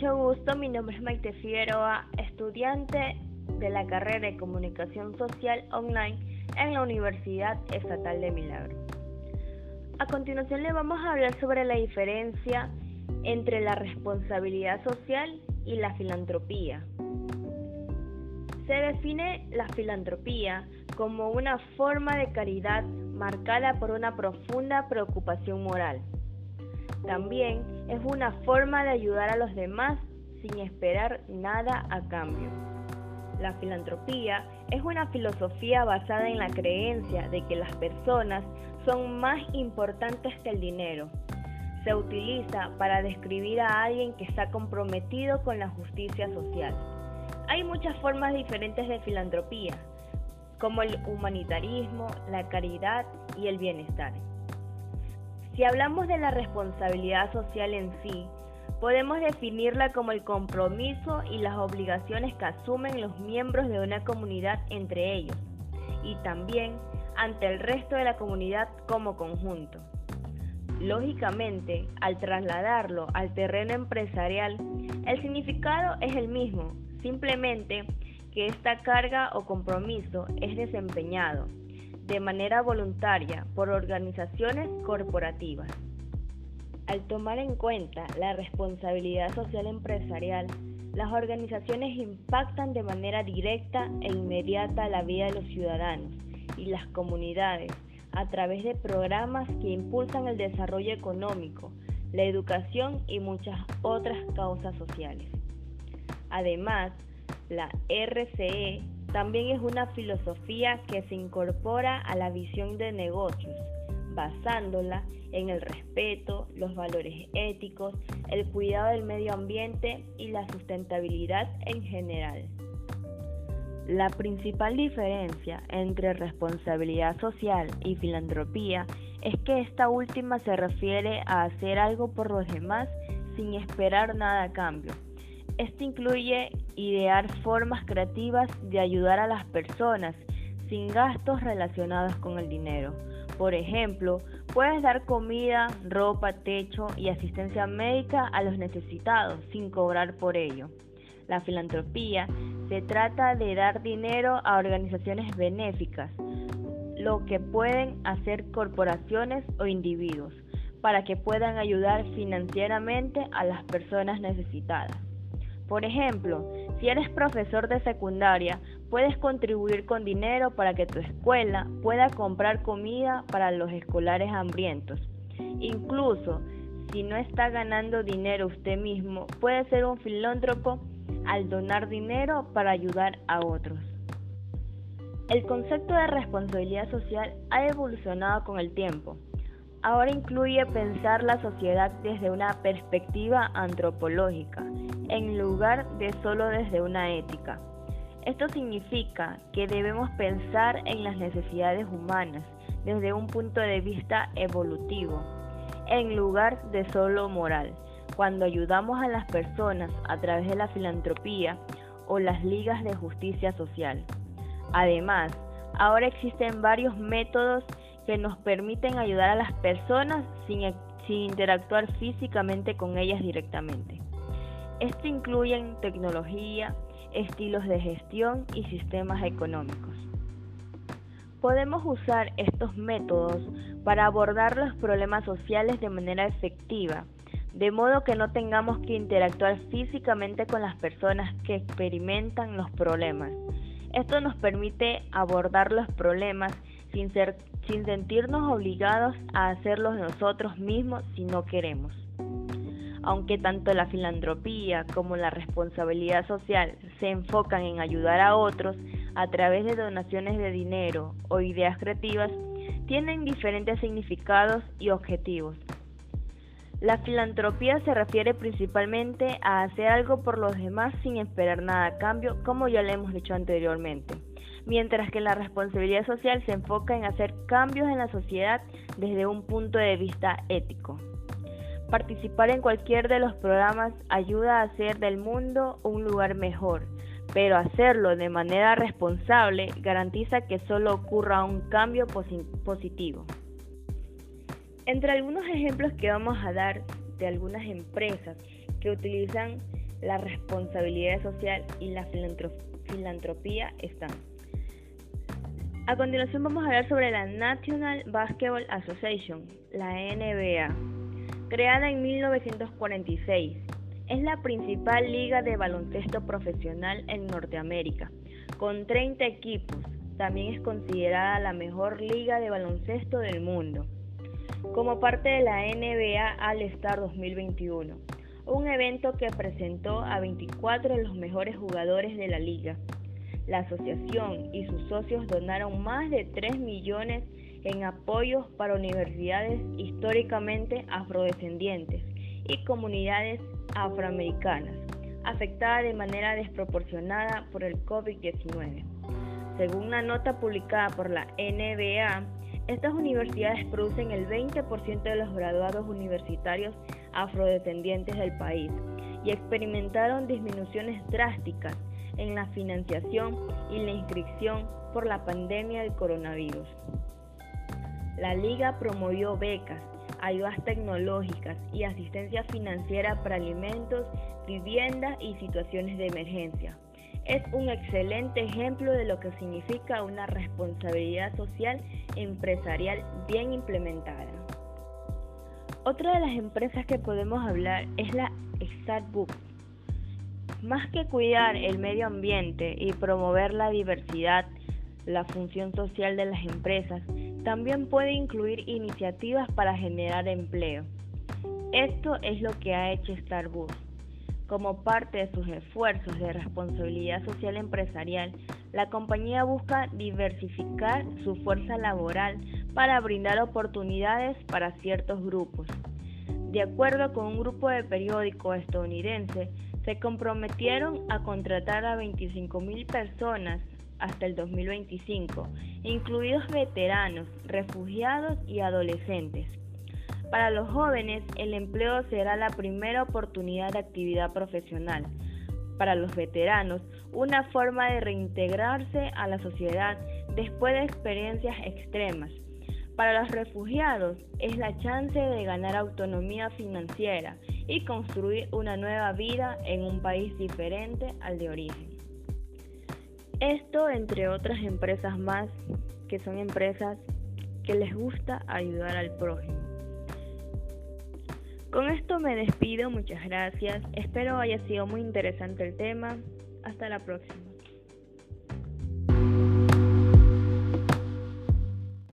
Mucho gusto, mi nombre es Maite Figueroa, estudiante de la carrera de Comunicación Social Online en la Universidad Estatal de Milagro. A continuación le vamos a hablar sobre la diferencia entre la responsabilidad social y la filantropía. Se define la filantropía como una forma de caridad marcada por una profunda preocupación moral. También es una forma de ayudar a los demás sin esperar nada a cambio. La filantropía es una filosofía basada en la creencia de que las personas son más importantes que el dinero. Se utiliza para describir a alguien que está comprometido con la justicia social. Hay muchas formas diferentes de filantropía, como el humanitarismo, la caridad y el bienestar. Si hablamos de la responsabilidad social en sí, podemos definirla como el compromiso y las obligaciones que asumen los miembros de una comunidad entre ellos y también ante el resto de la comunidad como conjunto. Lógicamente, al trasladarlo al terreno empresarial, el significado es el mismo, simplemente que esta carga o compromiso es desempeñado de manera voluntaria por organizaciones corporativas. Al tomar en cuenta la responsabilidad social empresarial, las organizaciones impactan de manera directa e inmediata la vida de los ciudadanos y las comunidades a través de programas que impulsan el desarrollo económico, la educación y muchas otras causas sociales. Además, la RCE también es una filosofía que se incorpora a la visión de negocios, basándola en el respeto, los valores éticos, el cuidado del medio ambiente y la sustentabilidad en general. La principal diferencia entre responsabilidad social y filantropía es que esta última se refiere a hacer algo por los demás sin esperar nada a cambio esto incluye idear formas creativas de ayudar a las personas sin gastos relacionados con el dinero. Por ejemplo, puedes dar comida, ropa, techo y asistencia médica a los necesitados sin cobrar por ello. La filantropía se trata de dar dinero a organizaciones benéficas, lo que pueden hacer corporaciones o individuos, para que puedan ayudar financieramente a las personas necesitadas. Por ejemplo, si eres profesor de secundaria, puedes contribuir con dinero para que tu escuela pueda comprar comida para los escolares hambrientos. Incluso, si no está ganando dinero usted mismo, puede ser un filántropo al donar dinero para ayudar a otros. El concepto de responsabilidad social ha evolucionado con el tiempo. Ahora incluye pensar la sociedad desde una perspectiva antropológica en lugar de solo desde una ética. Esto significa que debemos pensar en las necesidades humanas desde un punto de vista evolutivo, en lugar de solo moral. Cuando ayudamos a las personas a través de la filantropía o las ligas de justicia social. Además, ahora existen varios métodos que nos permiten ayudar a las personas sin, sin interactuar físicamente con ellas directamente. Esto incluye tecnología, estilos de gestión y sistemas económicos. Podemos usar estos métodos para abordar los problemas sociales de manera efectiva, de modo que no tengamos que interactuar físicamente con las personas que experimentan los problemas. Esto nos permite abordar los problemas sin, sentirnos obligados a hacerlos nosotros mismos si no queremos aunque tanto la filantropía como la responsabilidad social se enfocan en ayudar a otros a través de donaciones de dinero o ideas creativas, tienen diferentes significados y objetivos. La filantropía se refiere principalmente a hacer algo por los demás sin esperar nada a cambio, como ya le hemos dicho anteriormente, mientras que la responsabilidad social se enfoca en hacer cambios en la sociedad desde un punto de vista ético. Participar en cualquier de los programas ayuda a hacer del mundo un lugar mejor, pero hacerlo de manera responsable garantiza que solo ocurra un cambio positivo. Entre algunos ejemplos que vamos a dar de algunas empresas que utilizan la responsabilidad social y la filantropía están. A continuación vamos a hablar sobre la National Basketball Association, la NBA, creada en 1946. Es la principal liga de baloncesto profesional en Norteamérica, con 30 equipos. También es considerada la mejor liga de baloncesto del mundo. Como parte de la NBA All Star 2021, un evento que presentó a 24 de los mejores jugadores de la liga. La asociación y sus socios donaron más de 3 millones en apoyos para universidades históricamente afrodescendientes y comunidades afroamericanas afectadas de manera desproporcionada por el COVID-19. Según una nota publicada por la NBA, estas universidades producen el 20% de los graduados universitarios afrodescendientes del país y experimentaron disminuciones drásticas en la financiación y la inscripción por la pandemia del coronavirus. La liga promovió becas, ayudas tecnológicas y asistencia financiera para alimentos, viviendas y situaciones de emergencia. Es un excelente ejemplo de lo que significa una responsabilidad social empresarial bien implementada. Otra de las empresas que podemos hablar es la Starbucks. Más que cuidar el medio ambiente y promover la diversidad, la función social de las empresas también puede incluir iniciativas para generar empleo. Esto es lo que ha hecho Starbucks. Como parte de sus esfuerzos de responsabilidad social empresarial, la compañía busca diversificar su fuerza laboral para brindar oportunidades para ciertos grupos. De acuerdo con un grupo de periódico estadounidense, se comprometieron a contratar a 25.000 personas hasta el 2025, incluidos veteranos, refugiados y adolescentes. Para los jóvenes, el empleo será la primera oportunidad de actividad profesional. Para los veteranos, una forma de reintegrarse a la sociedad después de experiencias extremas. Para los refugiados es la chance de ganar autonomía financiera y construir una nueva vida en un país diferente al de origen. Esto entre otras empresas más que son empresas que les gusta ayudar al prójimo. Con esto me despido, muchas gracias. Espero haya sido muy interesante el tema. Hasta la próxima.